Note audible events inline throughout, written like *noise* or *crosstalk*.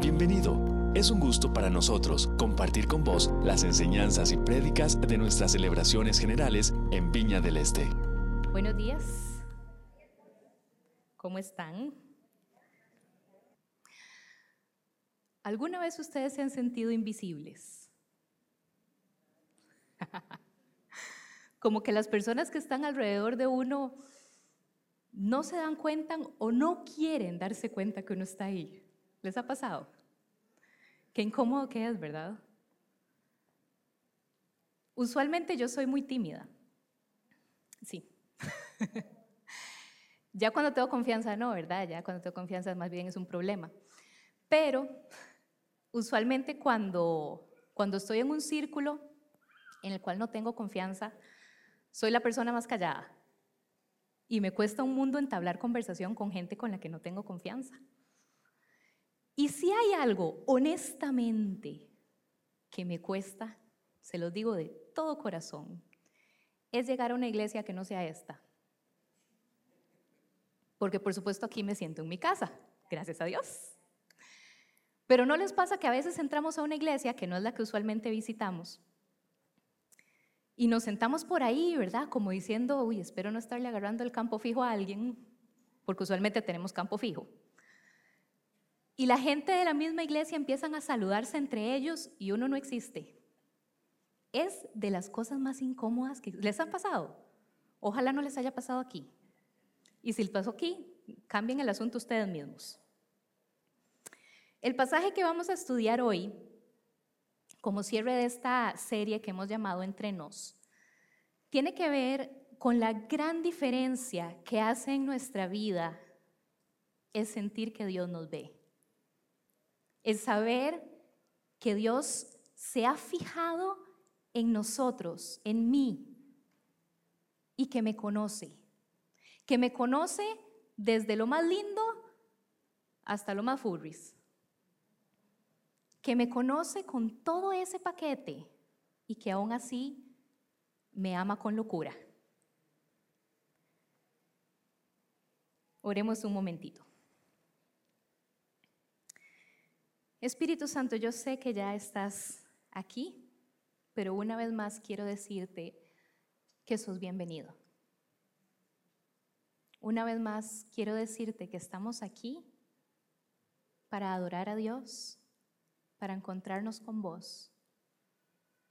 Bienvenido. Es un gusto para nosotros compartir con vos las enseñanzas y prédicas de nuestras celebraciones generales en Viña del Este. Buenos días. ¿Cómo están? ¿Alguna vez ustedes se han sentido invisibles? *laughs* Como que las personas que están alrededor de uno no se dan cuenta o no quieren darse cuenta que uno está ahí. ¿Les ha pasado? Qué incómodo que es, ¿verdad? Usualmente yo soy muy tímida. Sí. *laughs* ya cuando tengo confianza, no, ¿verdad? Ya cuando tengo confianza más bien es un problema. Pero usualmente cuando, cuando estoy en un círculo en el cual no tengo confianza, soy la persona más callada. Y me cuesta un mundo entablar conversación con gente con la que no tengo confianza. Y si hay algo, honestamente, que me cuesta, se lo digo de todo corazón, es llegar a una iglesia que no sea esta. Porque por supuesto aquí me siento en mi casa, gracias a Dios. Pero no les pasa que a veces entramos a una iglesia que no es la que usualmente visitamos y nos sentamos por ahí, ¿verdad? Como diciendo, uy, espero no estarle agarrando el campo fijo a alguien, porque usualmente tenemos campo fijo. Y la gente de la misma iglesia empiezan a saludarse entre ellos y uno no existe. Es de las cosas más incómodas que les han pasado. Ojalá no les haya pasado aquí. Y si les pasó aquí, cambien el asunto ustedes mismos. El pasaje que vamos a estudiar hoy, como cierre de esta serie que hemos llamado Entre nos, tiene que ver con la gran diferencia que hace en nuestra vida el sentir que Dios nos ve. El saber que Dios se ha fijado en nosotros, en mí, y que me conoce. Que me conoce desde lo más lindo hasta lo más furris. Que me conoce con todo ese paquete y que aún así me ama con locura. Oremos un momentito. Espíritu Santo, yo sé que ya estás aquí, pero una vez más quiero decirte que sos bienvenido. Una vez más quiero decirte que estamos aquí para adorar a Dios, para encontrarnos con vos,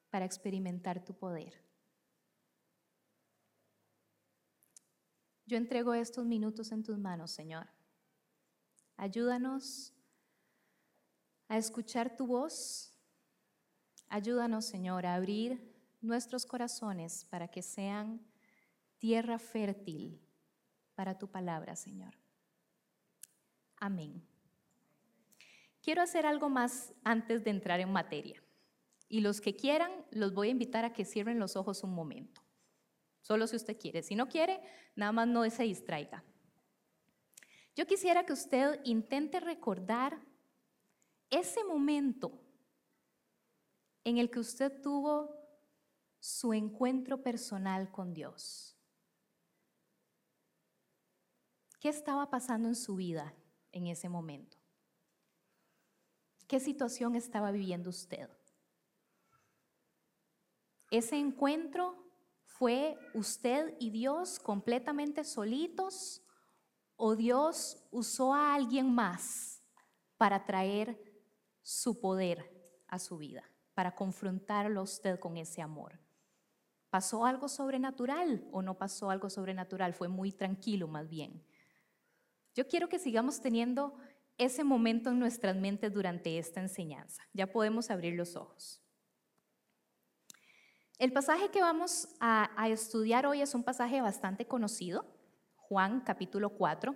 para experimentar tu poder. Yo entrego estos minutos en tus manos, Señor. Ayúdanos a escuchar tu voz. Ayúdanos, Señor, a abrir nuestros corazones para que sean tierra fértil para tu palabra, Señor. Amén. Quiero hacer algo más antes de entrar en materia. Y los que quieran, los voy a invitar a que cierren los ojos un momento. Solo si usted quiere. Si no quiere, nada más no se distraiga. Yo quisiera que usted intente recordar ese momento en el que usted tuvo su encuentro personal con Dios. ¿Qué estaba pasando en su vida en ese momento? ¿Qué situación estaba viviendo usted? Ese encuentro fue usted y Dios completamente solitos o Dios usó a alguien más para traer su poder a su vida, para confrontarlo a usted con ese amor. ¿Pasó algo sobrenatural o no pasó algo sobrenatural? Fue muy tranquilo más bien. Yo quiero que sigamos teniendo ese momento en nuestras mentes durante esta enseñanza. Ya podemos abrir los ojos. El pasaje que vamos a, a, estudiar hoy es un pasaje bastante conocido, Juan capítulo 4,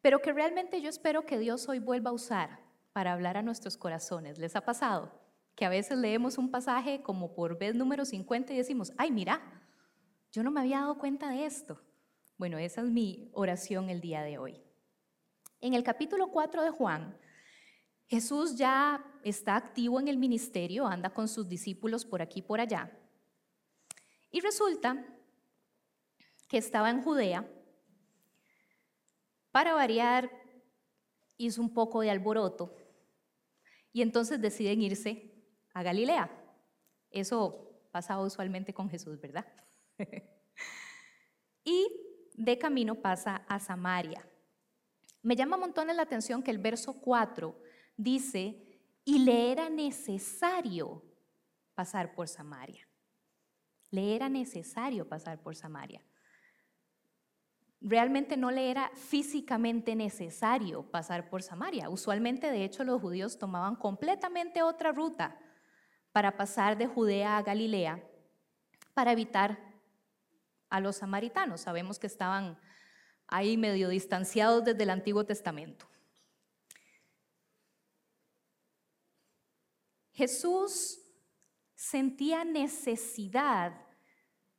pero que realmente yo espero que Dios hoy vuelva a usar para hablar a nuestros corazones. ¿Les ha pasado? Que a veces leemos un pasaje como por vez número 50 y decimos, ay, mira, yo no me había dado cuenta de esto. Bueno, esa es mi oración el día de hoy. En el capítulo 4 de Juan, Jesús ya está activo en el ministerio, anda con sus discípulos por aquí y por allá. Y resulta que estaba en Judea para variar, hizo un poco de alboroto y entonces deciden irse a Galilea. Eso pasaba usualmente con Jesús, ¿verdad? *laughs* y de camino pasa a Samaria. Me llama montones la atención que el verso 4 dice, y le era necesario pasar por Samaria. Le era necesario pasar por Samaria. Realmente no le era físicamente necesario pasar por Samaria. Usualmente, de hecho, los judíos tomaban completamente otra ruta para pasar de Judea a Galilea para evitar a los samaritanos. Sabemos que estaban ahí medio distanciados desde el Antiguo Testamento. Jesús sentía necesidad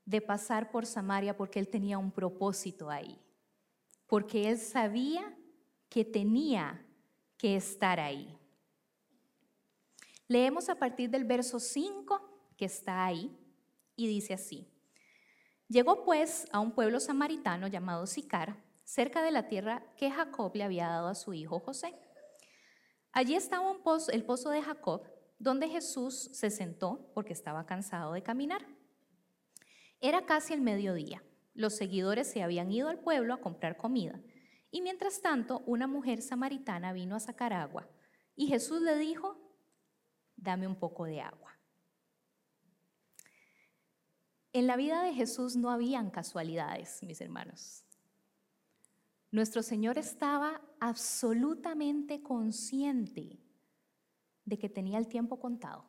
de pasar por Samaria porque él tenía un propósito ahí, porque él sabía que tenía que estar ahí. Leemos a partir del verso 5 que está ahí y dice así. Llegó pues a un pueblo samaritano llamado Sicar, cerca de la tierra que Jacob le había dado a su hijo José. Allí estaba un pozo, el pozo de Jacob, donde Jesús se sentó porque estaba cansado de caminar. Era casi el mediodía. Los seguidores se habían ido al pueblo a comprar comida. Y mientras tanto, una mujer samaritana vino a sacar agua. Y Jesús le dijo, dame un poco de agua. En la vida de Jesús no habían casualidades, mis hermanos. Nuestro Señor estaba absolutamente consciente de que tenía el tiempo contado,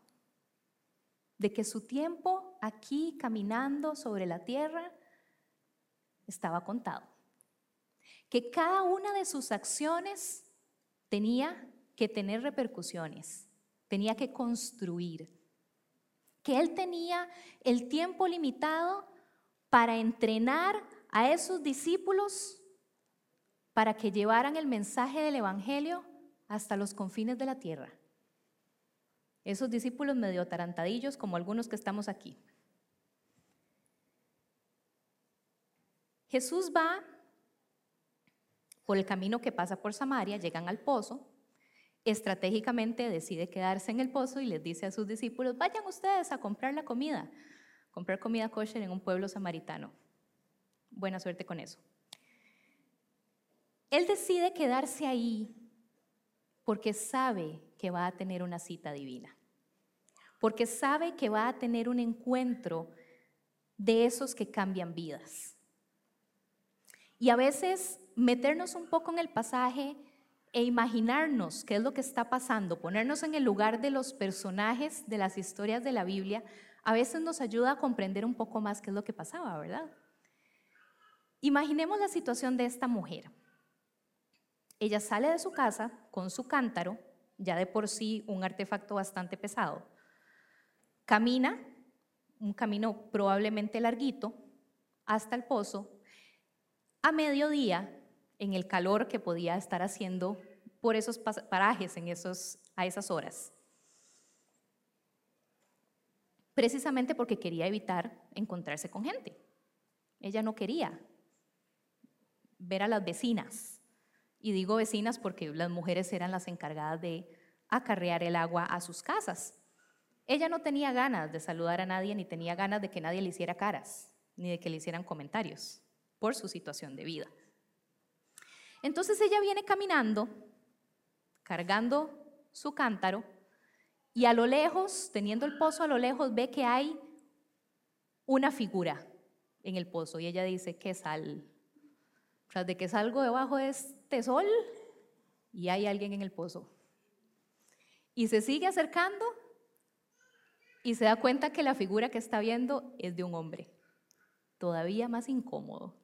de que su tiempo aquí caminando sobre la tierra estaba contado, que cada una de sus acciones tenía que tener repercusiones, tenía que construir, que él tenía el tiempo limitado para entrenar a esos discípulos para que llevaran el mensaje del Evangelio hasta los confines de la tierra. Esos discípulos medio tarantadillos como algunos que estamos aquí. Jesús va por el camino que pasa por Samaria, llegan al pozo, estratégicamente decide quedarse en el pozo y les dice a sus discípulos, vayan ustedes a comprar la comida, comprar comida kosher en un pueblo samaritano. Buena suerte con eso. Él decide quedarse ahí porque sabe que va a tener una cita divina, porque sabe que va a tener un encuentro de esos que cambian vidas. Y a veces meternos un poco en el pasaje e imaginarnos qué es lo que está pasando, ponernos en el lugar de los personajes de las historias de la Biblia, a veces nos ayuda a comprender un poco más qué es lo que pasaba, ¿verdad? Imaginemos la situación de esta mujer. Ella sale de su casa con su cántaro ya de por sí un artefacto bastante pesado. Camina, un camino probablemente larguito, hasta el pozo. A mediodía, en el calor que podía estar haciendo por esos parajes en esos, a esas horas. Precisamente porque quería evitar encontrarse con gente. Ella no quería ver a las vecinas y digo vecinas porque las mujeres eran las encargadas de acarrear el agua a sus casas. Ella no tenía ganas de saludar a nadie, ni tenía ganas de que nadie le hiciera caras, ni de que le hicieran comentarios por su situación de vida. Entonces ella viene caminando, cargando su cántaro, y a lo lejos, teniendo el pozo a lo lejos, ve que hay una figura en el pozo. Y ella dice, ¿qué sal? Tras de que salgo debajo de este sol y hay alguien en el pozo. Y se sigue acercando y se da cuenta que la figura que está viendo es de un hombre, todavía más incómodo,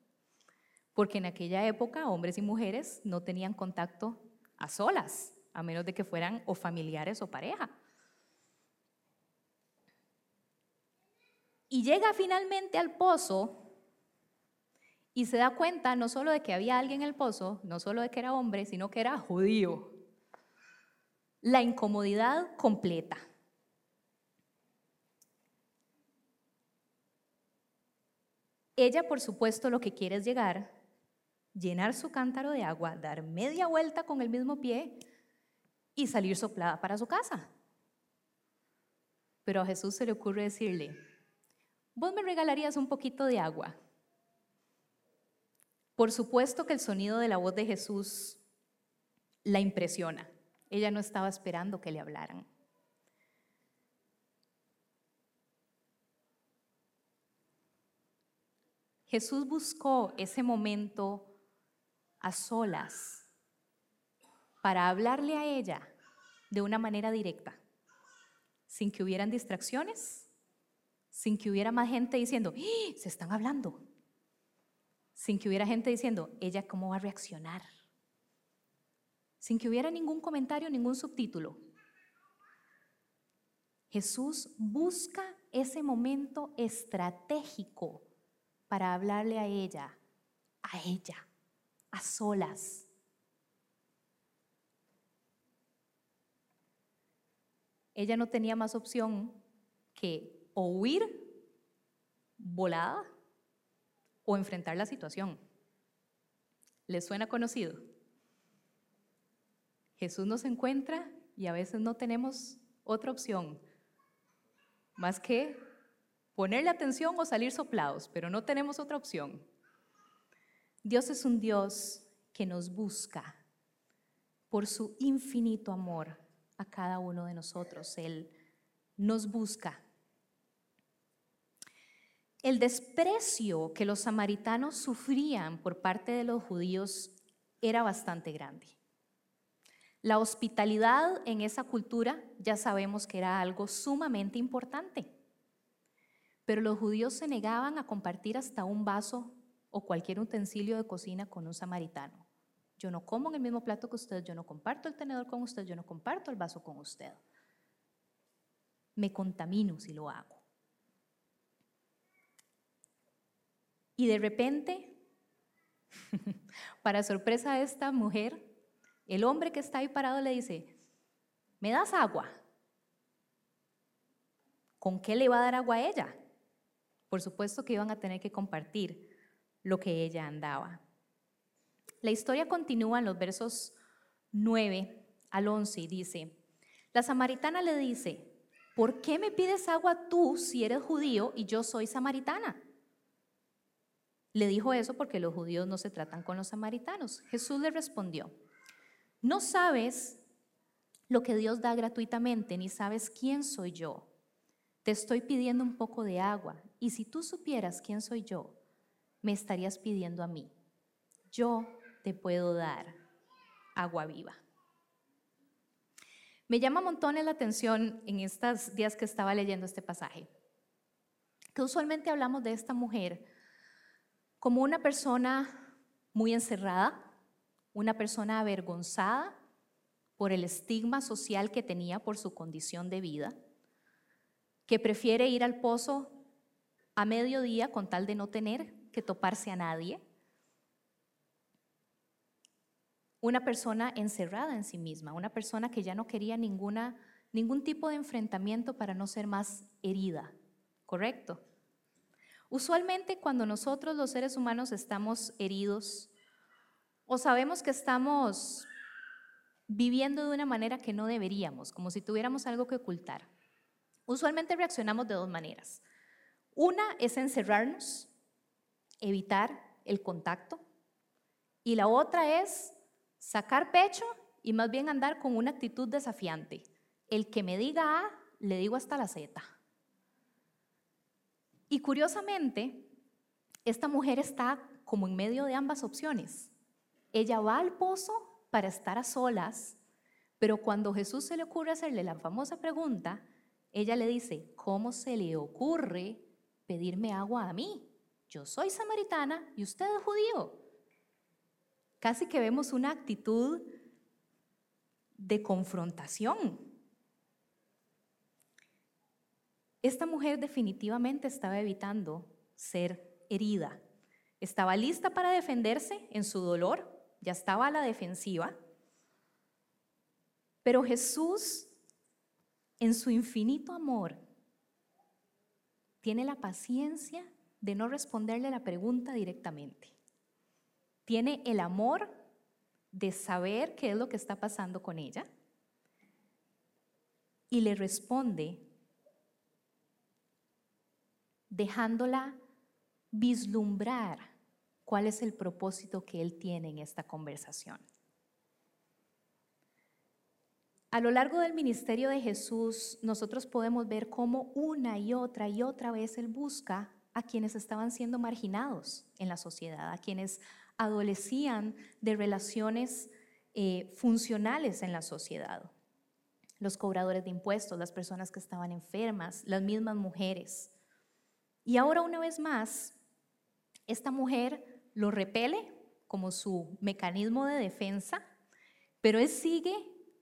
porque en aquella época hombres y mujeres no tenían contacto a solas, a menos de que fueran o familiares o pareja. Y llega finalmente al pozo y se da cuenta no solo de que había alguien en el pozo, no solo de que era hombre, sino que era judío. La incomodidad completa. Ella, por supuesto, lo que quiere es llegar llenar su cántaro de agua, dar media vuelta con el mismo pie y salir soplada para su casa. Pero a Jesús se le ocurre decirle, vos me regalarías un poquito de agua. Por supuesto que el sonido de la voz de Jesús la impresiona. Ella no estaba esperando que le hablaran. Jesús buscó ese momento a solas para hablarle a ella de una manera directa, sin que hubieran distracciones, sin que hubiera más gente diciendo, ¡Ah! se están hablando, sin que hubiera gente diciendo, ella cómo va a reaccionar, sin que hubiera ningún comentario, ningún subtítulo. Jesús busca ese momento estratégico para hablarle a ella, a ella a solas. Ella no tenía más opción que o huir volada o enfrentar la situación. ¿Les suena conocido? Jesús nos encuentra y a veces no tenemos otra opción más que ponerle atención o salir soplados, pero no tenemos otra opción. Dios es un Dios que nos busca por su infinito amor a cada uno de nosotros. Él nos busca. El desprecio que los samaritanos sufrían por parte de los judíos era bastante grande. La hospitalidad en esa cultura ya sabemos que era algo sumamente importante, pero los judíos se negaban a compartir hasta un vaso o cualquier utensilio de cocina con un samaritano. Yo no como en el mismo plato que usted, yo no comparto el tenedor con usted, yo no comparto el vaso con usted. Me contamino si lo hago. Y de repente, *laughs* para sorpresa de esta mujer, el hombre que está ahí parado le dice, ¿me das agua? ¿Con qué le va a dar agua a ella? Por supuesto que iban a tener que compartir lo que ella andaba. La historia continúa en los versos 9 al 11 y dice, la samaritana le dice, ¿por qué me pides agua tú si eres judío y yo soy samaritana? Le dijo eso porque los judíos no se tratan con los samaritanos. Jesús le respondió, no sabes lo que Dios da gratuitamente, ni sabes quién soy yo. Te estoy pidiendo un poco de agua, y si tú supieras quién soy yo, me estarías pidiendo a mí. Yo te puedo dar agua viva. Me llama montones la atención en estos días que estaba leyendo este pasaje, que usualmente hablamos de esta mujer como una persona muy encerrada, una persona avergonzada por el estigma social que tenía por su condición de vida, que prefiere ir al pozo a mediodía con tal de no tener que toparse a nadie. Una persona encerrada en sí misma, una persona que ya no quería ninguna, ningún tipo de enfrentamiento para no ser más herida, ¿correcto? Usualmente cuando nosotros los seres humanos estamos heridos o sabemos que estamos viviendo de una manera que no deberíamos, como si tuviéramos algo que ocultar, usualmente reaccionamos de dos maneras. Una es encerrarnos evitar el contacto. Y la otra es sacar pecho y más bien andar con una actitud desafiante. El que me diga A, le digo hasta la Z. Y curiosamente, esta mujer está como en medio de ambas opciones. Ella va al pozo para estar a solas, pero cuando Jesús se le ocurre hacerle la famosa pregunta, ella le dice, ¿cómo se le ocurre pedirme agua a mí? yo soy samaritana y usted es judío. Casi que vemos una actitud de confrontación. Esta mujer definitivamente estaba evitando ser herida. Estaba lista para defenderse en su dolor, ya estaba a la defensiva. Pero Jesús, en su infinito amor, tiene la paciencia de no responderle la pregunta directamente. tiene el amor de saber qué es lo que está pasando con ella y le responde dejándola vislumbrar cuál es el propósito que él tiene en esta conversación. A lo largo del ministerio de Jesús, nosotros podemos ver cómo una y otra y otra vez Él busca a quienes estaban siendo marginados en la sociedad, a quienes adolecían de relaciones eh, funcionales en la sociedad. Los cobradores de impuestos, las personas que estaban enfermas, las mismas mujeres. Y ahora una vez más, esta mujer lo repele como su mecanismo de defensa, pero él sigue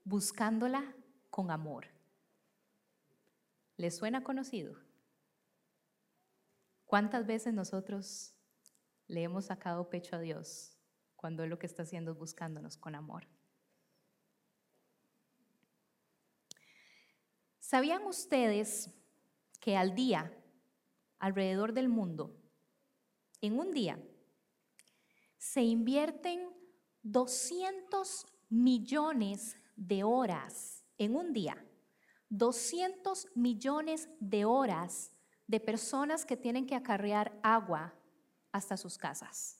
buscándola con amor. ¿Le suena conocido? ¿Cuántas veces nosotros le hemos sacado pecho a Dios cuando Él lo que está haciendo es buscándonos con amor? ¿Sabían ustedes que al día, alrededor del mundo, en un día, se invierten 200 millones de horas en un día, 200 millones de horas de personas que tienen que acarrear agua hasta sus casas.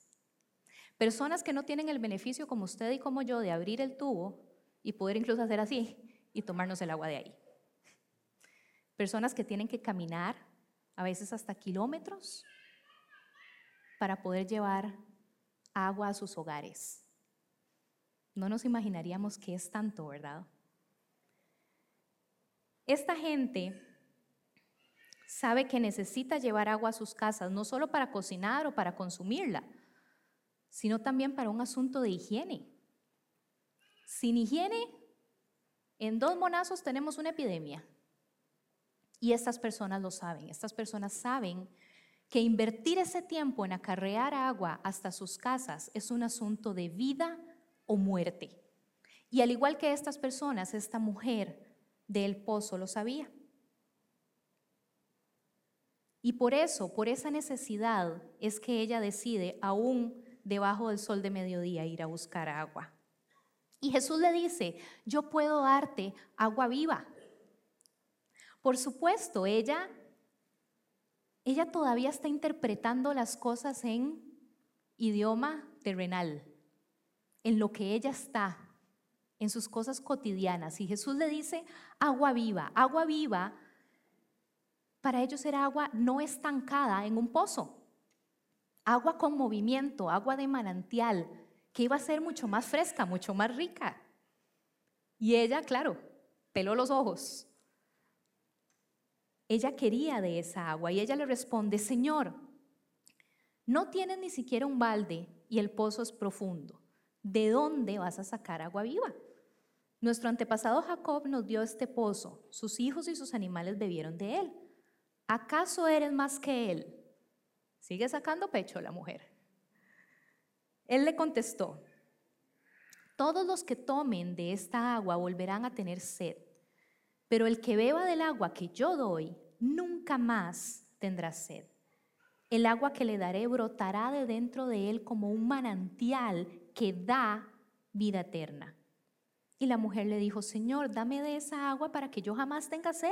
Personas que no tienen el beneficio como usted y como yo de abrir el tubo y poder incluso hacer así y tomarnos el agua de ahí. Personas que tienen que caminar a veces hasta kilómetros para poder llevar agua a sus hogares. No nos imaginaríamos que es tanto, ¿verdad? Esta gente sabe que necesita llevar agua a sus casas, no solo para cocinar o para consumirla, sino también para un asunto de higiene. Sin higiene, en dos monazos tenemos una epidemia. Y estas personas lo saben, estas personas saben que invertir ese tiempo en acarrear agua hasta sus casas es un asunto de vida o muerte. Y al igual que estas personas, esta mujer del pozo lo sabía. Y por eso, por esa necesidad, es que ella decide, aún debajo del sol de mediodía, ir a buscar agua. Y Jesús le dice, yo puedo darte agua viva. Por supuesto, ella, ella todavía está interpretando las cosas en idioma terrenal en lo que ella está, en sus cosas cotidianas. Y Jesús le dice, agua viva, agua viva, para ellos era agua no estancada en un pozo, agua con movimiento, agua de manantial, que iba a ser mucho más fresca, mucho más rica. Y ella, claro, peló los ojos. Ella quería de esa agua y ella le responde, Señor, no tienes ni siquiera un balde y el pozo es profundo. ¿De dónde vas a sacar agua viva? Nuestro antepasado Jacob nos dio este pozo, sus hijos y sus animales bebieron de él. ¿Acaso eres más que él? Sigue sacando pecho la mujer. Él le contestó, todos los que tomen de esta agua volverán a tener sed, pero el que beba del agua que yo doy nunca más tendrá sed. El agua que le daré brotará de dentro de él como un manantial que da vida eterna. Y la mujer le dijo, Señor, dame de esa agua para que yo jamás tenga sed,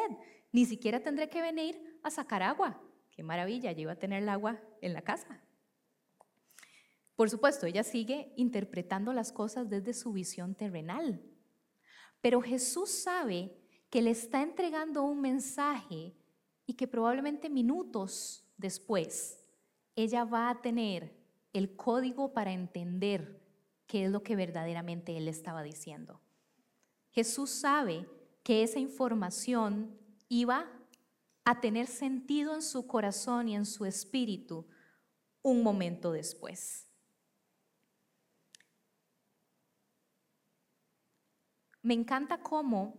ni siquiera tendré que venir a sacar agua. Qué maravilla, yo iba a tener el agua en la casa. Por supuesto, ella sigue interpretando las cosas desde su visión terrenal. Pero Jesús sabe que le está entregando un mensaje y que probablemente minutos después ella va a tener el código para entender qué es lo que verdaderamente él estaba diciendo. Jesús sabe que esa información iba a tener sentido en su corazón y en su espíritu un momento después. Me encanta cómo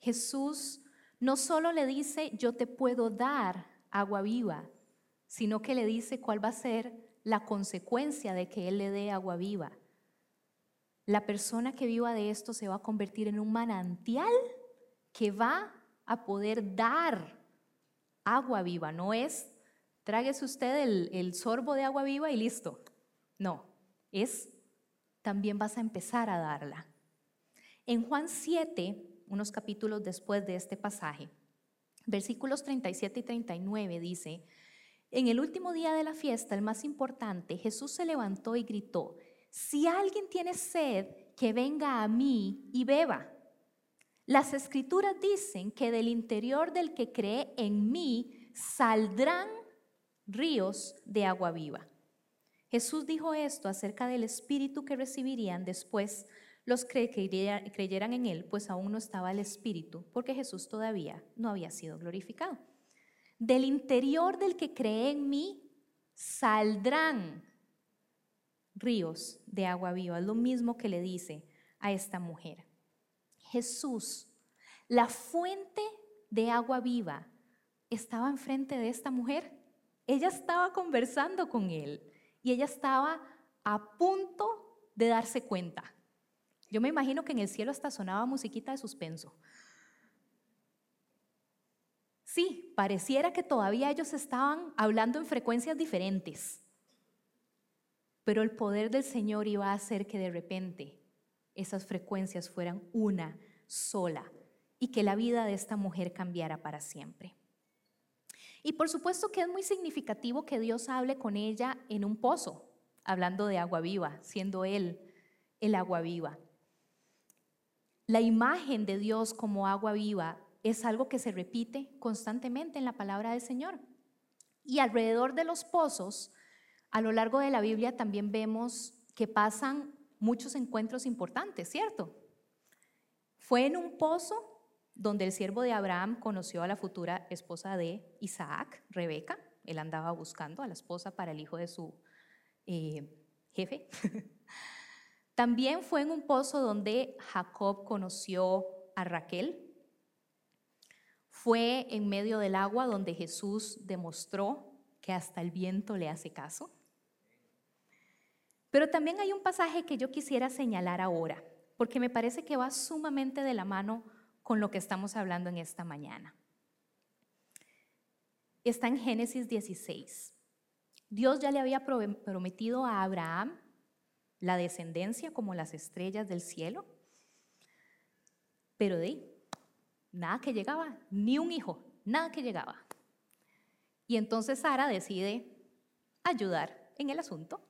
Jesús no solo le dice, yo te puedo dar agua viva, sino que le dice cuál va a ser la consecuencia de que Él le dé agua viva. La persona que viva de esto se va a convertir en un manantial que va a poder dar agua viva. No es, tráguese usted el, sorbo de agua viva y listo. No, es también vas a empezar a darla. En Juan 7, unos capítulos después de este pasaje, versículos 37 y 39 dice, en el último día de la fiesta, el más importante, Jesús se levantó y gritó, si alguien tiene sed, que venga a mí y beba. Las escrituras dicen que del interior del que cree en mí saldrán ríos de agua viva. Jesús dijo esto acerca del espíritu que recibirían después los que creyeran en él, pues aún no estaba el espíritu, porque Jesús todavía no había sido glorificado. Del interior del que cree en mí saldrán ríos de agua viva. Es lo mismo que le dice a esta mujer. Jesús, la fuente de agua viva, estaba enfrente de esta mujer. Ella estaba conversando con él y ella estaba a punto de darse cuenta. Yo me imagino que en el cielo hasta sonaba musiquita de suspenso. Sí, pareciera que todavía ellos estaban hablando en frecuencias diferentes, pero el poder del Señor iba a hacer que de repente esas frecuencias fueran una sola y que la vida de esta mujer cambiara para siempre. Y por supuesto que es muy significativo que Dios hable con ella en un pozo, hablando de agua viva, siendo Él el agua viva. La imagen de Dios como agua viva es algo que se repite constantemente en la palabra del Señor. Y alrededor de los pozos, a lo largo de la Biblia también vemos que pasan muchos encuentros importantes, ¿cierto? Fue en un pozo donde el siervo de Abraham conoció a la futura esposa de Isaac, Rebeca. Él andaba buscando a la esposa para el hijo de su eh, jefe. *laughs* También fue en un pozo donde Jacob conoció a Raquel, fue en medio del agua donde Jesús demostró que hasta el viento le hace caso. Pero también hay un pasaje que yo quisiera señalar ahora, porque me parece que va sumamente de la mano con lo que estamos hablando en esta mañana. Está en Génesis 16. Dios ya le había prometido a Abraham la descendencia como las estrellas del cielo, pero de nada que llegaba, ni un hijo, nada que llegaba. Y entonces Sara decide ayudar en el asunto.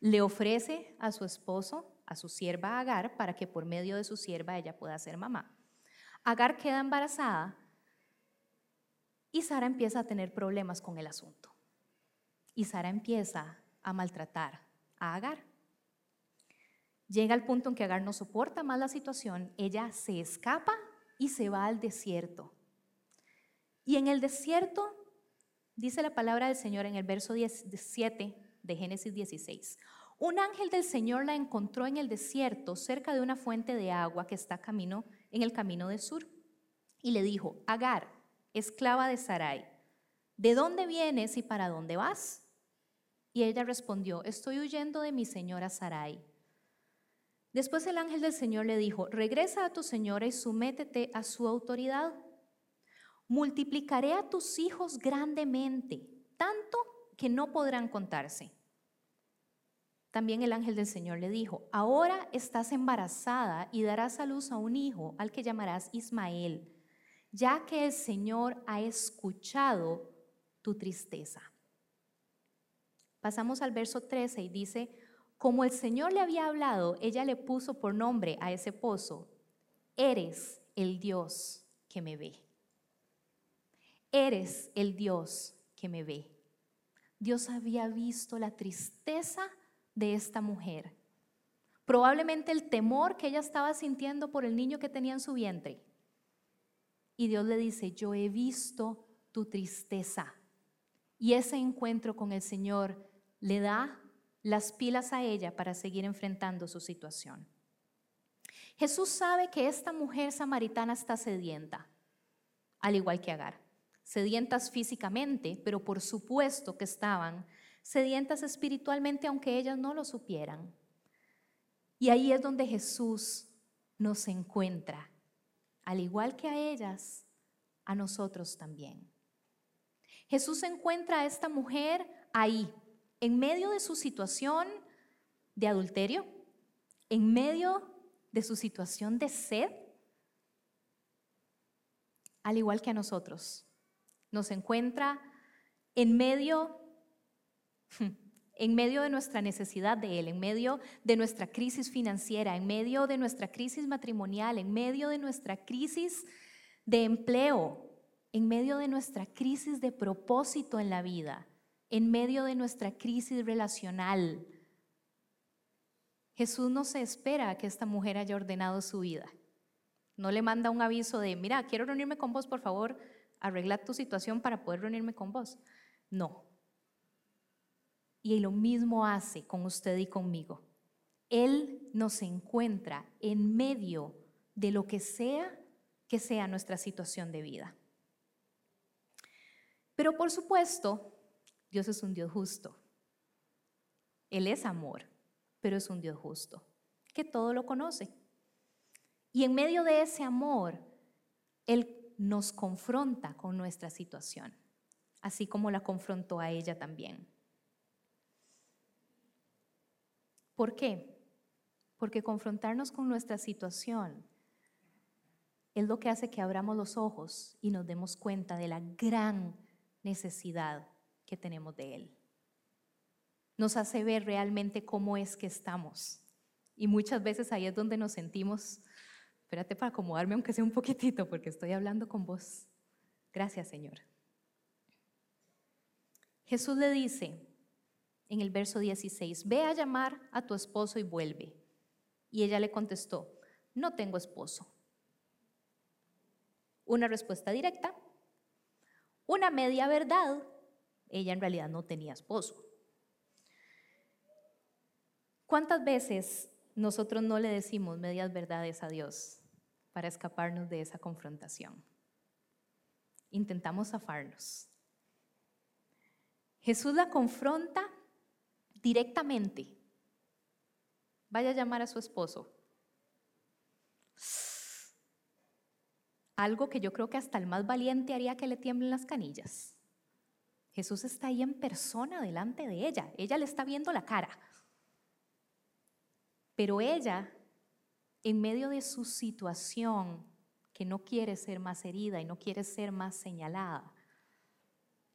Le ofrece a su esposo, a su sierva Agar, para que por medio de su sierva ella pueda ser mamá. Agar queda embarazada y Sara empieza a tener problemas con el asunto. Y Sara empieza a maltratar a Agar. Llega al punto en que Agar no soporta más la situación, ella se escapa y se va al desierto. Y en el desierto, dice la palabra del Señor en el verso 17 de Génesis 16, un ángel del Señor la encontró en el desierto cerca de una fuente de agua que está camino, en el camino del sur. Y le dijo, Agar, esclava de Sarai, ¿de dónde vienes y para dónde vas? Y ella respondió, estoy huyendo de mi señora Sarai. Después el ángel del Señor le dijo, regresa a tu señora y sumétete a su autoridad. Multiplicaré a tus hijos grandemente, tanto que no podrán contarse. También el ángel del Señor le dijo, ahora estás embarazada y darás a luz a un hijo al que llamarás Ismael, ya que el Señor ha escuchado tu tristeza. Pasamos al verso 13 y dice, como el Señor le había hablado, ella le puso por nombre a ese pozo, eres el Dios que me ve. Eres el Dios que me ve. Dios había visto la tristeza de esta mujer, probablemente el temor que ella estaba sintiendo por el niño que tenía en su vientre. Y Dios le dice, yo he visto tu tristeza. Y ese encuentro con el Señor le da las pilas a ella para seguir enfrentando su situación. Jesús sabe que esta mujer samaritana está sedienta, al igual que Agar. Sedientas físicamente, pero por supuesto que estaban sedientas espiritualmente, aunque ellas no lo supieran. Y ahí es donde Jesús nos encuentra, al igual que a ellas, a nosotros también. Jesús encuentra a esta mujer ahí, en medio de su situación, de adulterio, en medio de su situación de sed, al igual que a nosotros. Nos encuentra en medio, en medio de nuestra necesidad de Él, en medio de nuestra crisis financiera, en medio de nuestra crisis matrimonial, en medio de nuestra crisis de empleo, en medio de nuestra crisis de propósito en la vida, en medio de nuestra crisis relacional. Jesús no se espera que esta mujer haya ordenado su vida. No le manda un aviso de, mira, quiero reunirme con vos, por favor, arregla tu situación para poder reunirme con vos. No. Y lo mismo hace con usted y conmigo. Él nos encuentra en medio de lo que sea que sea nuestra situación de vida. Pero por supuesto, Dios es un Dios justo. Él es amor, pero es un Dios justo, que todo lo conoce. Y en medio de ese amor, Él nos confronta con nuestra situación, así como la confrontó a ella también. ¿Por qué? Porque confrontarnos con nuestra situación es lo que hace que abramos los ojos y nos demos cuenta de la gran necesidad que tenemos de Él. Nos hace ver realmente cómo es que estamos. Y muchas veces ahí es donde nos sentimos Espérate para acomodarme aunque sea un poquitito porque estoy hablando con vos. Gracias, Señor. Jesús le dice en el verso 16, ve a llamar a tu esposo y vuelve. Y ella le contestó, no tengo esposo. Una respuesta directa, una media verdad, ella en realidad no tenía esposo. ¿Cuántas veces nosotros no le decimos medias verdades a Dios para escaparnos de esa confrontación. Intentamos zafarnos. Jesús la confronta directamente. Vaya a llamar a su esposo. Algo que yo creo que hasta el más valiente haría que le tiemblen las canillas. Jesús está ahí en persona delante de ella. Ella le está viendo la cara. Pero ella, en medio de su situación, que no quiere ser más herida y no quiere ser más señalada,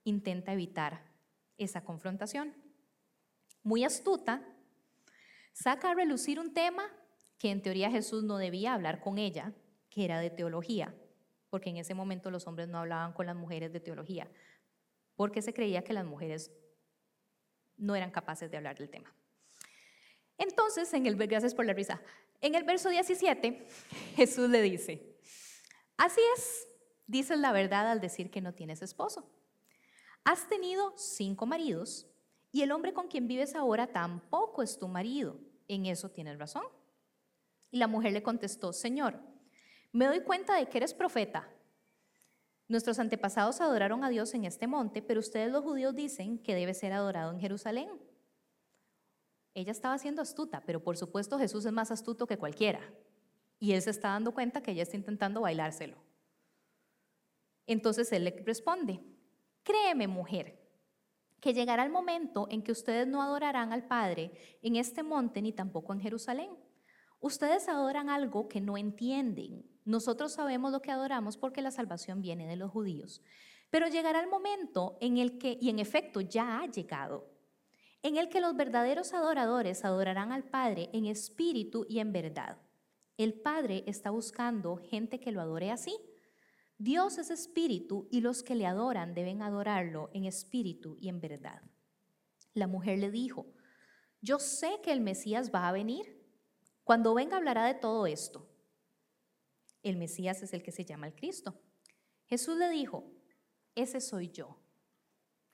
intenta evitar esa confrontación. Muy astuta, saca a relucir un tema que en teoría Jesús no debía hablar con ella, que era de teología, porque en ese momento los hombres no hablaban con las mujeres de teología, porque se creía que las mujeres no eran capaces de hablar del tema. Entonces, en el, gracias por la risa, en el verso 17, *laughs* Jesús le dice, así es, dices la verdad al decir que no tienes esposo. Has tenido cinco maridos y el hombre con quien vives ahora tampoco es tu marido. En eso tienes razón. Y la mujer le contestó, Señor, me doy cuenta de que eres profeta. Nuestros antepasados adoraron a Dios en este monte, pero ustedes los judíos dicen que debe ser adorado en Jerusalén. Ella estaba siendo astuta, pero por supuesto Jesús es más astuto que cualquiera. Y él se está dando cuenta que ella está intentando bailárselo. Entonces él le responde, créeme mujer, que llegará el momento en que ustedes no adorarán al Padre en este monte ni tampoco en Jerusalén. Ustedes adoran algo que no entienden. Nosotros sabemos lo que adoramos porque la salvación viene de los judíos. Pero llegará el momento en el que, y en efecto ya ha llegado, en el que los verdaderos adoradores adorarán al Padre en espíritu y en verdad. El Padre está buscando gente que lo adore así. Dios es espíritu y los que le adoran deben adorarlo en espíritu y en verdad. La mujer le dijo, yo sé que el Mesías va a venir. Cuando venga hablará de todo esto. El Mesías es el que se llama el Cristo. Jesús le dijo, ese soy yo,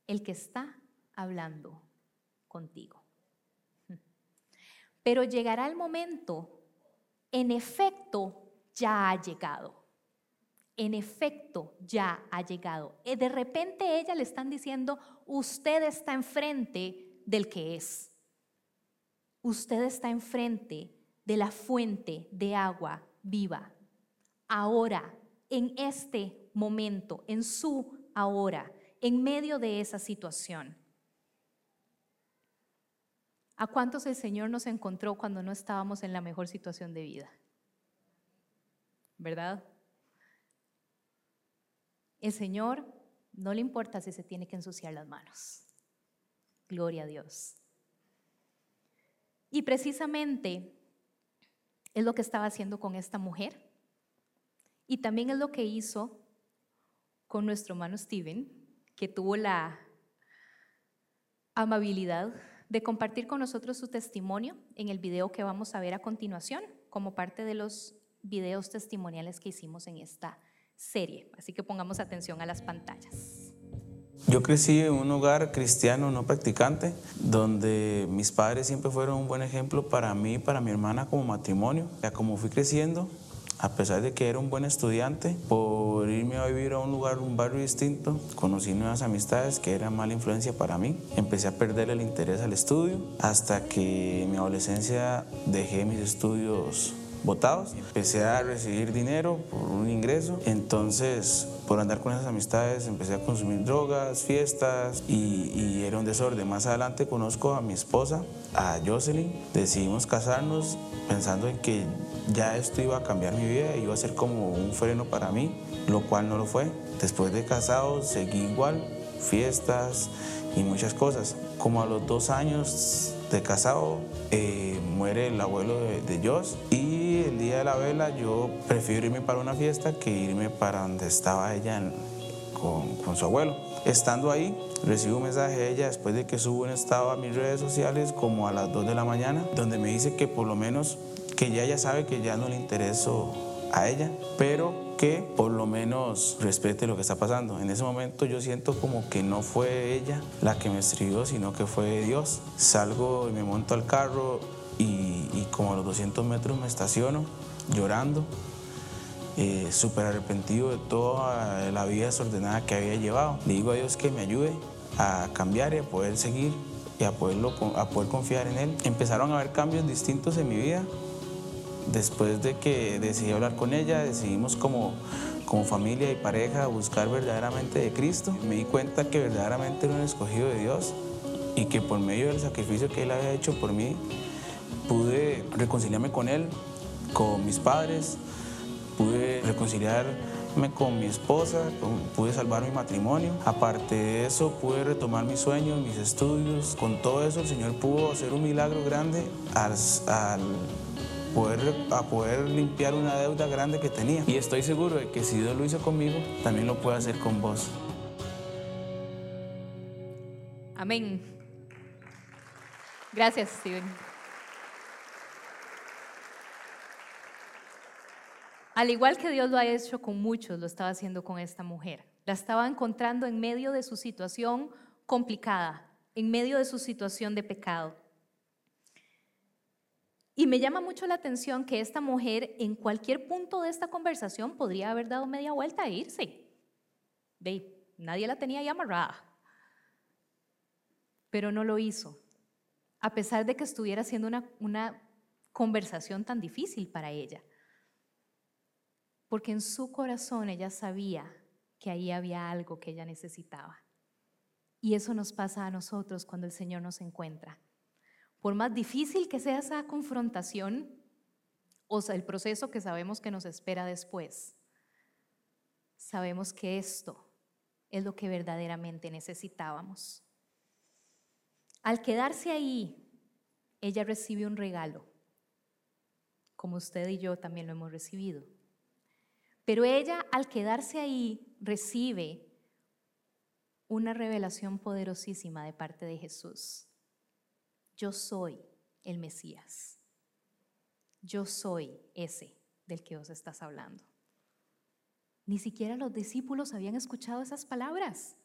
el que está hablando contigo. Pero llegará el momento, en efecto, ya ha llegado. En efecto, ya ha llegado. Eh, de repente ella le están diciendo, usted está enfrente del que es. Usted está enfrente de la fuente de agua viva. Ahora, en este momento, en su ahora, en medio de esa situación. ¿A cuántos el Señor nos encontró cuando no estábamos en la mejor situación de vida? ¿Verdad? El Señor no le importa si se tiene que ensuciar las manos. Gloria a Dios. Y precisamente es lo que estaba haciendo con esta mujer. Y también es lo que hizo con nuestro hermano Steven, que tuvo la amabilidad de compartir con nosotros su testimonio en el video que vamos a ver a continuación, como parte de los videos testimoniales que hicimos en esta serie. Así que pongamos atención a las pantallas. Yo crecí en un hogar cristiano no practicante, donde mis padres siempre fueron un buen ejemplo para mí y para mi hermana como matrimonio. Ya como fui creciendo, a pesar de que era un buen estudiante, por irme a vivir a un lugar, un barrio distinto, conocí nuevas amistades que eran mala influencia para mí. Empecé a perder el interés al estudio hasta que en mi adolescencia dejé mis estudios botados. Empecé a recibir dinero por un ingreso. Entonces, por andar con esas amistades, empecé a consumir drogas, fiestas y, y, era un desorden. Más adelante conozco a mi esposa, a Jocelyn. Decidimos casarnos pensando en que ya esto iba a cambiar mi vida, iba a ser como un freno para mí, lo cual no lo fue. Después de casado seguí igual, fiestas y muchas cosas. Como a los dos años de casado eh, muere el abuelo de, de Joss y el día de la vela yo prefiero irme para una fiesta que irme para donde estaba ella con, con, su abuelo. Estando ahí, recibo un mensaje de ella después de que subo un estado a mis redes sociales como a las 2 de la mañana, donde me dice que por lo menos que ya ella sabe que ya no le intereso a ella, pero que por lo menos respete lo que está pasando. En ese momento yo siento como que no fue ella la que me escribió, sino que fue Dios. Salgo y me monto al carro y, como a los 200 metros me estaciono llorando, eh, súper arrepentido de toda la vida desordenada que había llevado. Le digo a Dios que me ayude a cambiar y a poder seguir y a poder confiar en Él. Empezaron a haber cambios distintos en mi vida después de que decidí hablar con ella, decidimos como, como familia y pareja buscar verdaderamente de Cristo. Me di cuenta que verdaderamente era un escogido de Dios y que por medio del sacrificio que Él había hecho por mí, pude reconciliarme con Él, con mis padres, pude reconciliarme con mi esposa, pude salvar mi matrimonio. Aparte de eso, pude retomar mis sueños, mis estudios. Con todo eso, el Señor pudo hacer un milagro grande al, al poder, a poder limpiar una deuda grande que tenía. Y estoy seguro de que si Dios lo hizo conmigo, también lo puede hacer con vos. Amén. Gracias, Steven. Al igual que Dios lo ha hecho con muchos, lo estaba haciendo con esta mujer. La estaba encontrando en medio de su situación complicada, en medio de su situación de pecado. Y me llama mucho la atención que esta mujer en cualquier punto de esta conversación podría haber dado media vuelta e irse. Ve, nadie la tenía ya amarrada. Pero no lo hizo, a pesar de que estuviera haciendo una, una conversación tan difícil para ella. Porque en su corazón ella sabía que ahí había algo que ella necesitaba. Y eso nos pasa a nosotros cuando el Señor nos encuentra. Por más difícil que sea esa confrontación, o sea, el proceso que sabemos que nos espera después, sabemos que esto es lo que verdaderamente necesitábamos. Al quedarse ahí, ella recibe un regalo, como usted y yo también lo hemos recibido. Pero ella, al quedarse ahí, recibe una revelación poderosísima de parte de Jesús yo soy el Mesías. Yo soy ese del que os estás hablando. Ni siquiera los discípulos habían escuchado esas palabras.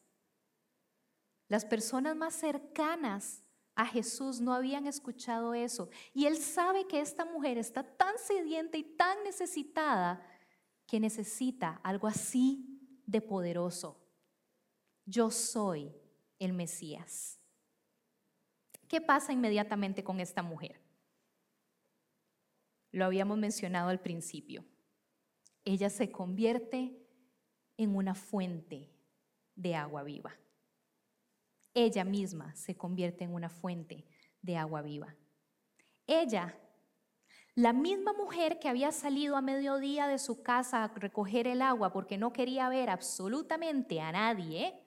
Las personas más cercanas a Jesús no habían escuchado eso. Y él sabe que esta mujer está tan sedienta y tan necesitada que necesita algo así de poderoso. Yo soy el Mesías. ¿Qué pasa inmediatamente con esta mujer? Lo habíamos mencionado al principio. Ella se convierte en una fuente de agua viva. Ella misma se convierte en una fuente de agua viva. Ella, la misma mujer que había salido a mediodía de su casa a recoger el agua porque no quería ver absolutamente a nadie,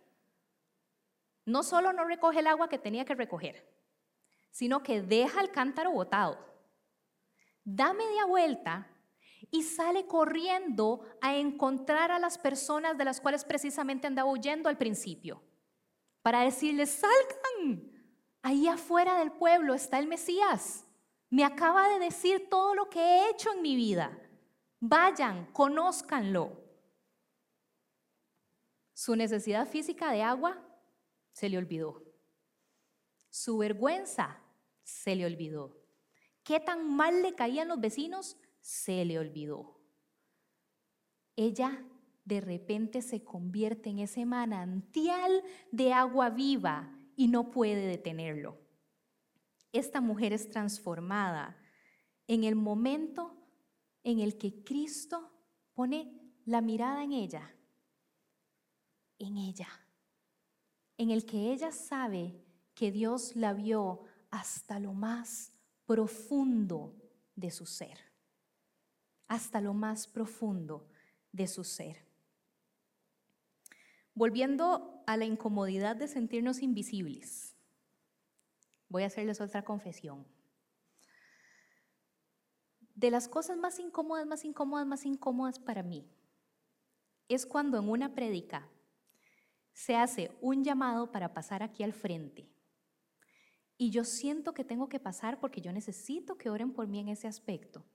no solo no recoge el agua que tenía que recoger, sino que deja el cántaro botado, da media vuelta y sale corriendo a encontrar a las personas de las cuales precisamente andaba huyendo al principio, para decirles, salgan, ahí afuera del pueblo está el Mesías, me acaba de decir todo lo que he hecho en mi vida, vayan, conózcanlo. Su necesidad física de agua se le olvidó. Su vergüenza se le olvidó. ¿Qué tan mal le caían los vecinos? Se le olvidó. Ella de repente se convierte en ese manantial de agua viva y no puede detenerlo. Esta mujer es transformada en el momento en el que Cristo pone la mirada en ella, en ella en el que ella sabe que Dios la vio hasta lo más profundo de su ser, hasta lo más profundo de su ser. Volviendo a la incomodidad de sentirnos invisibles, voy a hacerles otra confesión. De las cosas más incómodas, más incómodas, más incómodas para mí, es cuando en una prédica se hace un llamado para pasar aquí al frente. Y yo siento que tengo que pasar porque yo necesito que oren por mí en ese aspecto.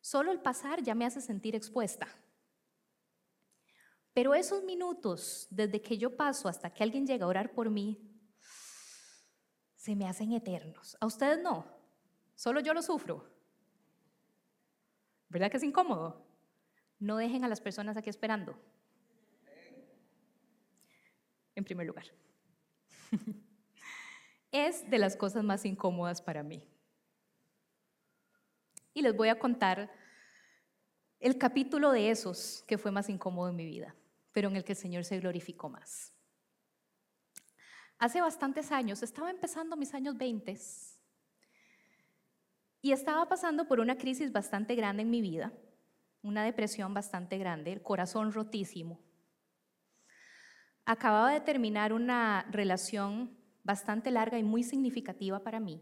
Solo el pasar ya me hace sentir expuesta. Pero esos minutos, desde que yo paso hasta que alguien llega a orar por mí, se me hacen eternos. A ustedes no, solo yo lo sufro. ¿Verdad que es incómodo? No dejen a las personas aquí esperando en primer lugar. *laughs* es de las cosas más incómodas para mí. Y les voy a contar el capítulo de esos que fue más incómodo en mi vida, pero en el que el Señor se glorificó más. Hace bastantes años, estaba empezando mis años 20 y estaba pasando por una crisis bastante grande en mi vida, una depresión bastante grande, el corazón rotísimo acababa de terminar una relación bastante larga y muy significativa para mí.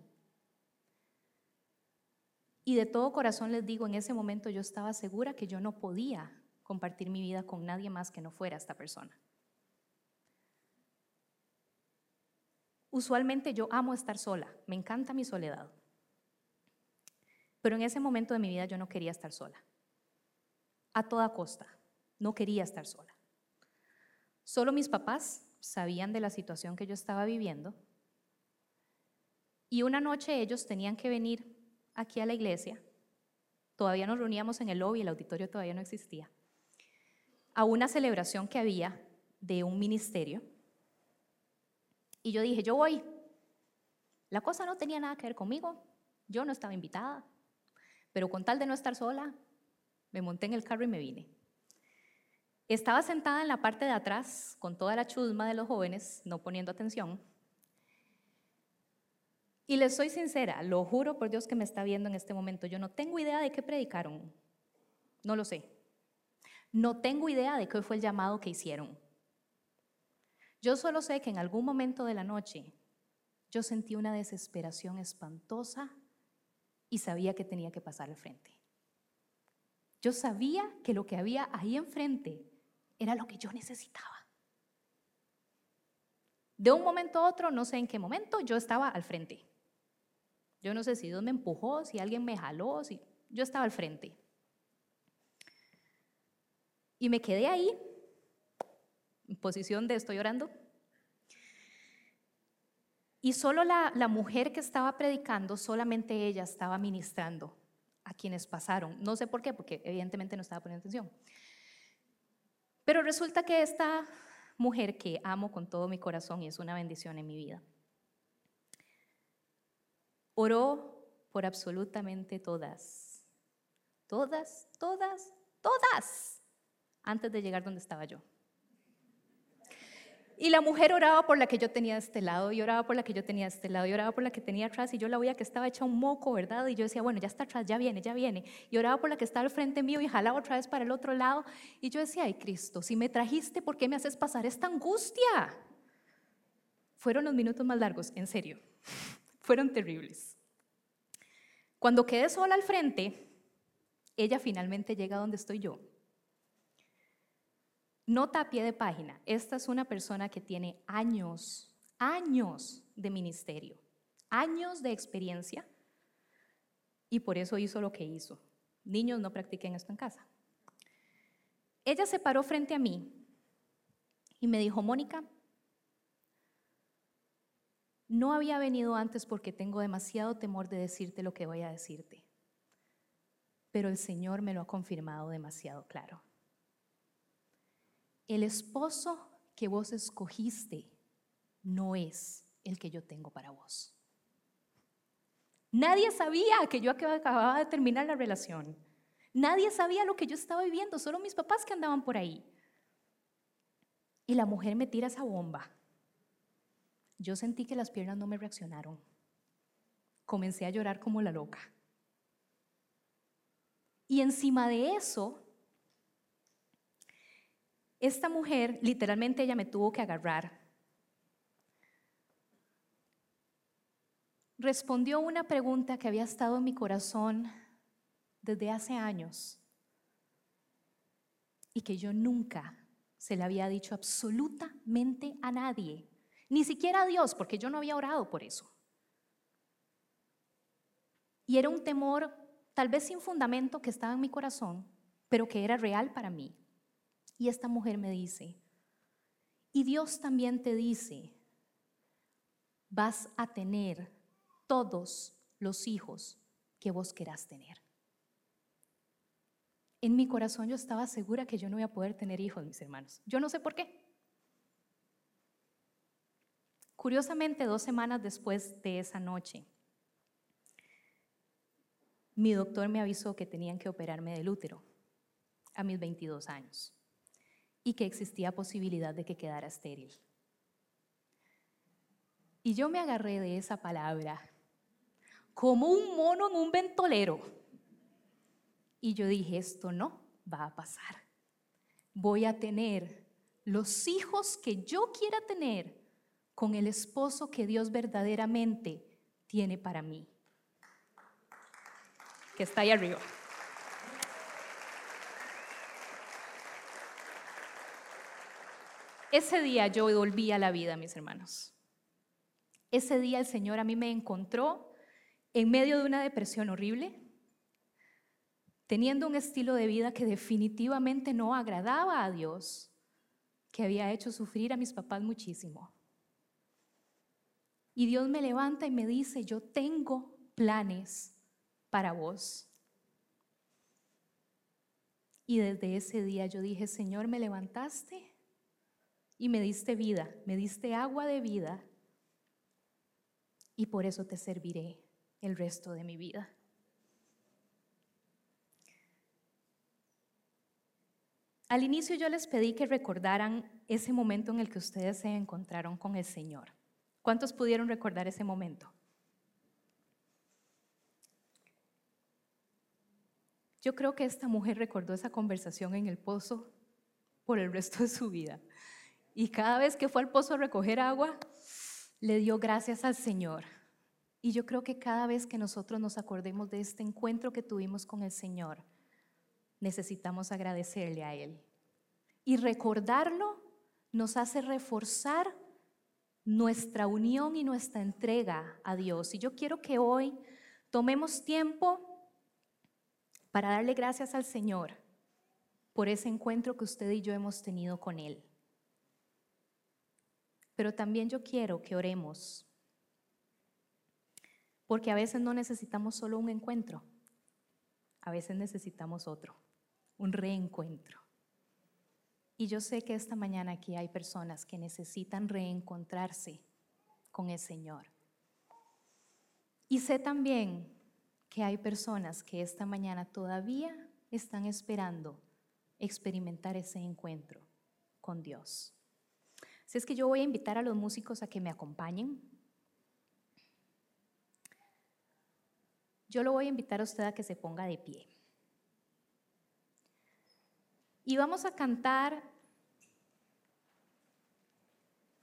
Y de todo corazón les digo, en ese momento yo estaba segura que yo no podía compartir mi vida con nadie más que no fuera esta persona. Usualmente yo amo estar sola, me encanta mi soledad. Pero en ese momento de mi vida yo no quería estar sola. A toda costa, no quería estar sola. Solo mis papás sabían de la situación que yo estaba viviendo. Y una noche ellos tenían que venir aquí a la iglesia. Todavía nos reuníamos en el lobby, el auditorio todavía no existía. A una celebración que había de un ministerio. Y yo dije, yo voy. La cosa no tenía nada que ver conmigo. Yo no estaba invitada. Pero con tal de no estar sola, me monté en el carro y me vine. Estaba sentada en la parte de atrás con toda la chusma de los jóvenes, no poniendo atención. Y les soy sincera, lo juro por Dios que me está viendo en este momento, yo no tengo idea de qué predicaron. No lo sé. No tengo idea de qué fue el llamado que hicieron. Yo solo sé que en algún momento de la noche yo sentí una desesperación espantosa y sabía que tenía que pasar al frente. Yo sabía que lo que había ahí enfrente era lo que yo necesitaba. De un momento a otro, no sé en qué momento, yo estaba al frente. Yo no sé si Dios me empujó, si alguien me jaló, si yo estaba al frente. Y me quedé ahí, en posición de estoy orando. Y solo la, la mujer que estaba predicando, solamente ella estaba ministrando a quienes pasaron. No sé por qué, porque evidentemente no estaba poniendo atención. Pero resulta que esta mujer que amo con todo mi corazón y es una bendición en mi vida, oró por absolutamente todas, todas, todas, todas, antes de llegar donde estaba yo. Y la mujer oraba por la que yo tenía de este lado, y oraba por la que yo tenía de este lado, y oraba por la que tenía atrás, y yo la veía que estaba hecha un moco, ¿verdad? Y yo decía, bueno, ya está atrás, ya viene, ya viene. Y oraba por la que estaba al frente mío y jalaba otra vez para el otro lado. Y yo decía, ay Cristo, si me trajiste, ¿por qué me haces pasar esta angustia? Fueron los minutos más largos, en serio. *laughs* Fueron terribles. Cuando quedé sola al frente, ella finalmente llega donde estoy yo Nota a pie de página, esta es una persona que tiene años, años de ministerio, años de experiencia y por eso hizo lo que hizo. Niños, no practiquen esto en casa. Ella se paró frente a mí y me dijo, Mónica, no había venido antes porque tengo demasiado temor de decirte lo que voy a decirte, pero el Señor me lo ha confirmado demasiado claro el esposo que vos escogiste no es el que yo tengo para vos. Nadie sabía que yo acababa de terminar la relación. Nadie sabía lo que yo estaba viviendo, solo mis papás que andaban por ahí. Y la mujer me tira esa bomba. Yo sentí que las piernas no me reaccionaron. Comencé a llorar como la loca. Y encima de eso, esta mujer, literalmente ella me tuvo que agarrar. Respondió una pregunta que había estado en mi corazón desde hace años y que yo nunca se le había dicho absolutamente a nadie, ni siquiera a Dios, porque yo no había orado por eso. Y era un temor tal vez sin fundamento que estaba en mi corazón, pero que era real para mí. Y esta mujer me dice, y Dios también te dice, vas a tener todos los hijos que vos querás tener. En mi corazón yo estaba segura que yo no iba a poder tener hijos, mis hermanos. Yo no sé por qué. Curiosamente, dos semanas después de esa noche, mi doctor me avisó que tenían que operarme del útero a mis 22 años y que existía posibilidad de que quedara estéril. Y yo me agarré de esa palabra como un mono en un ventolero. Y yo dije, esto no va a pasar. Voy a tener los hijos que yo quiera tener con el esposo que Dios verdaderamente tiene para mí. Que está ahí arriba. Ese día yo volví a la vida, mis hermanos. Ese día el Señor a mí me encontró en medio de una depresión horrible, teniendo un estilo de vida que definitivamente no agradaba a Dios, que había hecho sufrir a mis papás muchísimo. Y Dios me levanta y me dice, yo tengo planes para vos. Y desde ese día yo dije, Señor, me levantaste y me diste vida, me diste agua de vida y por eso te serviré el resto de mi vida. Al inicio yo les pedí que recordaran ese momento en el que ustedes se encontraron con el Señor. ¿Cuántos pudieron recordar ese momento? Yo creo que esta mujer recordó esa conversación en el pozo por el resto de su vida. Y cada vez que fue al pozo a recoger agua, le dio gracias al Señor. Y yo creo que cada vez que nosotros nos acordemos de este encuentro que tuvimos con el Señor, necesitamos agradecerle a Él. Y recordarlo nos hace reforzar nuestra unión y nuestra entrega a Dios. Y yo quiero que hoy tomemos tiempo para darle gracias al Señor por ese encuentro que usted y yo hemos tenido con Él. Pero también yo quiero que oremos, porque a veces no necesitamos solo un encuentro, a veces necesitamos otro, un reencuentro. Y yo sé que esta mañana aquí hay personas que necesitan reencontrarse con el Señor. Y sé también que hay personas que esta mañana todavía están esperando experimentar ese encuentro con Dios. Así es que yo voy a invitar a los músicos a que me acompañen. Yo lo voy a invitar a usted a que se ponga de pie. Y vamos a cantar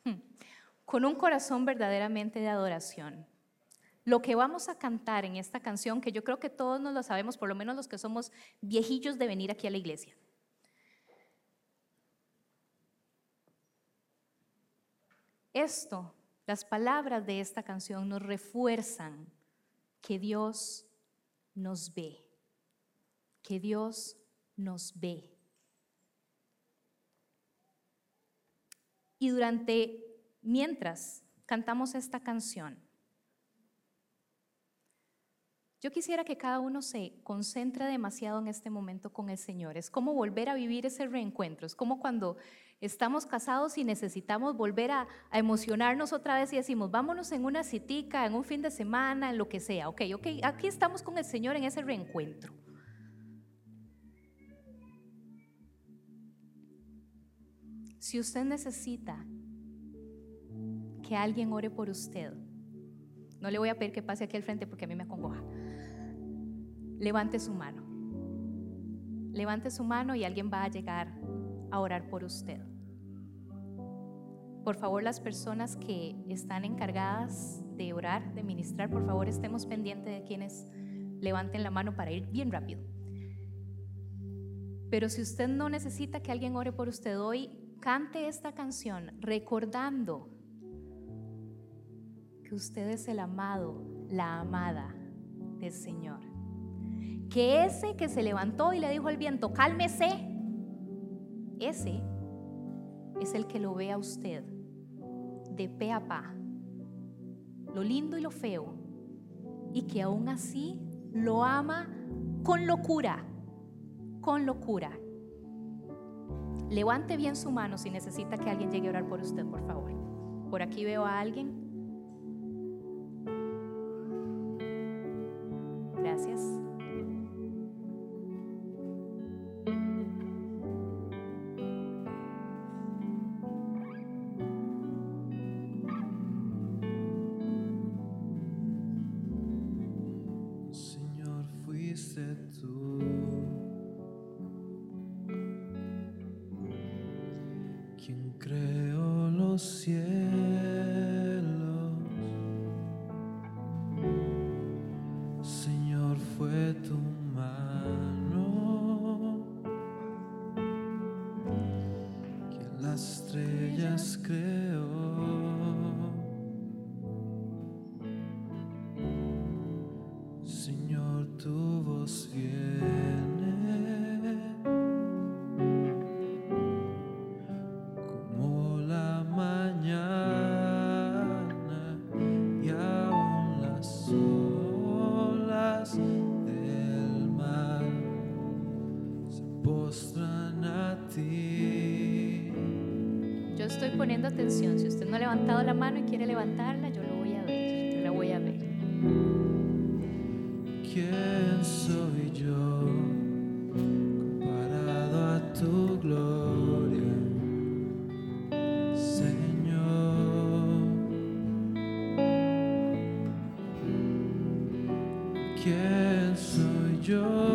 hmm, con un corazón verdaderamente de adoración. Lo que vamos a cantar en esta canción, que yo creo que todos nos lo sabemos, por lo menos los que somos viejillos de venir aquí a la iglesia. Esto, las palabras de esta canción nos refuerzan que Dios nos ve, que Dios nos ve. Y durante, mientras cantamos esta canción, yo quisiera que cada uno se concentre demasiado en este momento con el Señor. Es como volver a vivir ese reencuentro. Es como cuando estamos casados y necesitamos volver a, emocionarnos otra vez y decimos, vámonos en una citica, en un fin de semana, en lo que sea. Ok, ok, aquí estamos con el Señor en ese reencuentro. Si usted necesita que alguien ore por usted, no le voy a pedir que pase aquí al frente porque a mí me acongoja levante su mano. Levante su mano y alguien va a llegar a orar por usted. Por favor, las personas que están encargadas de orar, de ministrar, por favor estemos pendientes de quienes levanten la mano para ir bien rápido. Pero si usted no necesita que alguien ore por usted hoy, cante esta canción recordando que usted es el amado, la amada del Señor que ese que se levantó y le dijo al viento, cálmese, ese es el que lo ve a usted de pe a pa, lo lindo y lo feo, y que aún así lo ama con locura, con locura. Levante bien su mano si necesita que alguien llegue a orar por usted, por favor. Por aquí veo a alguien. ¿Quién soy yo?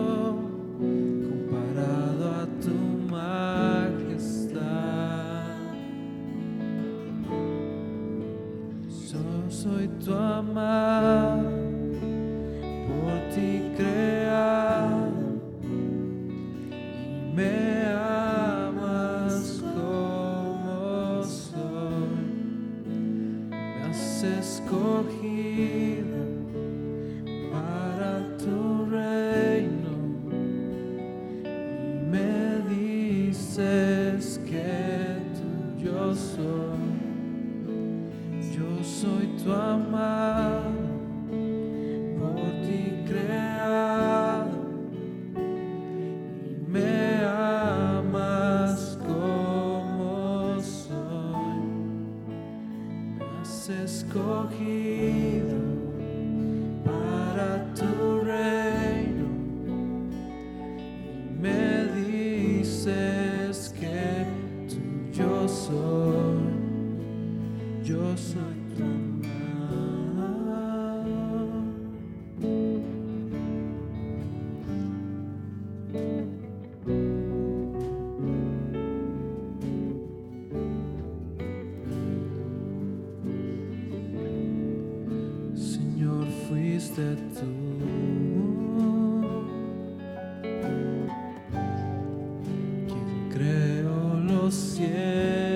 Los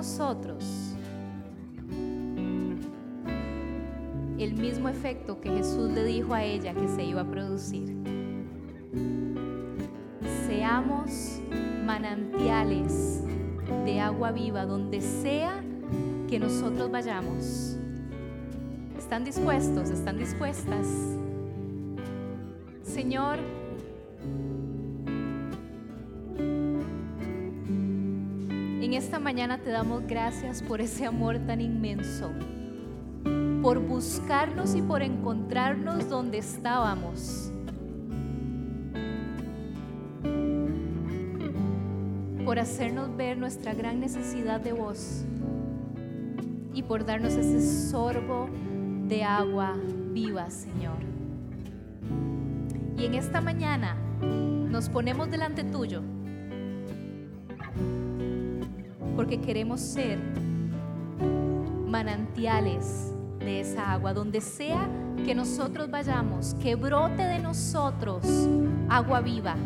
nosotros el mismo efecto que Jesús le dijo a ella que se iba a producir. Seamos manantiales de agua viva donde sea que nosotros vayamos. ¿Están dispuestos? ¿Están dispuestas? Señor, mañana te damos gracias por ese amor tan inmenso por buscarnos y por encontrarnos donde estábamos. Por hacernos ver nuestra gran necesidad de voz y por darnos ese sorbo de agua viva, Señor. Y en esta mañana nos ponemos delante tuyo porque queremos ser manantiales de esa agua, donde sea que nosotros vayamos, que brote de nosotros agua viva,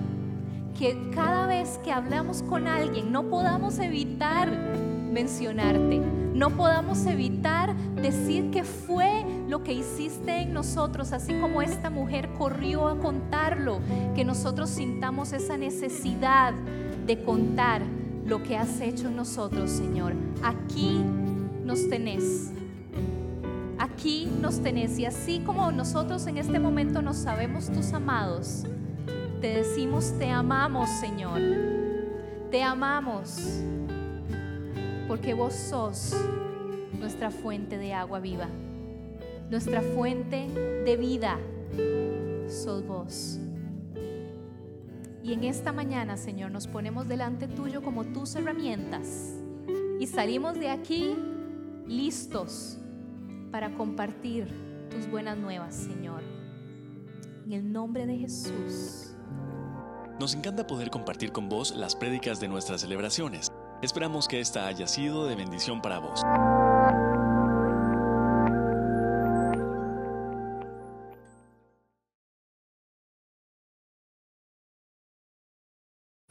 que cada vez que hablamos con alguien no podamos evitar mencionarte, no podamos evitar decir que fue lo que hiciste en nosotros, así como esta mujer corrió a contarlo, que nosotros sintamos esa necesidad de contar lo que has hecho en nosotros, Señor. Aquí nos tenés. Aquí nos tenés y así como nosotros en este momento nos sabemos tus amados, te decimos te amamos Señor, te amamos porque vos sos nuestra fuente de agua viva, nuestra fuente de vida, sos vos. Y en esta mañana, Señor, nos ponemos delante tuyo como tus herramientas y salimos de aquí listos para compartir tus buenas nuevas, Señor. En el nombre de Jesús. Nos encanta poder compartir con vos las prédicas de nuestras celebraciones. Esperamos que esta haya sido de bendición para vos.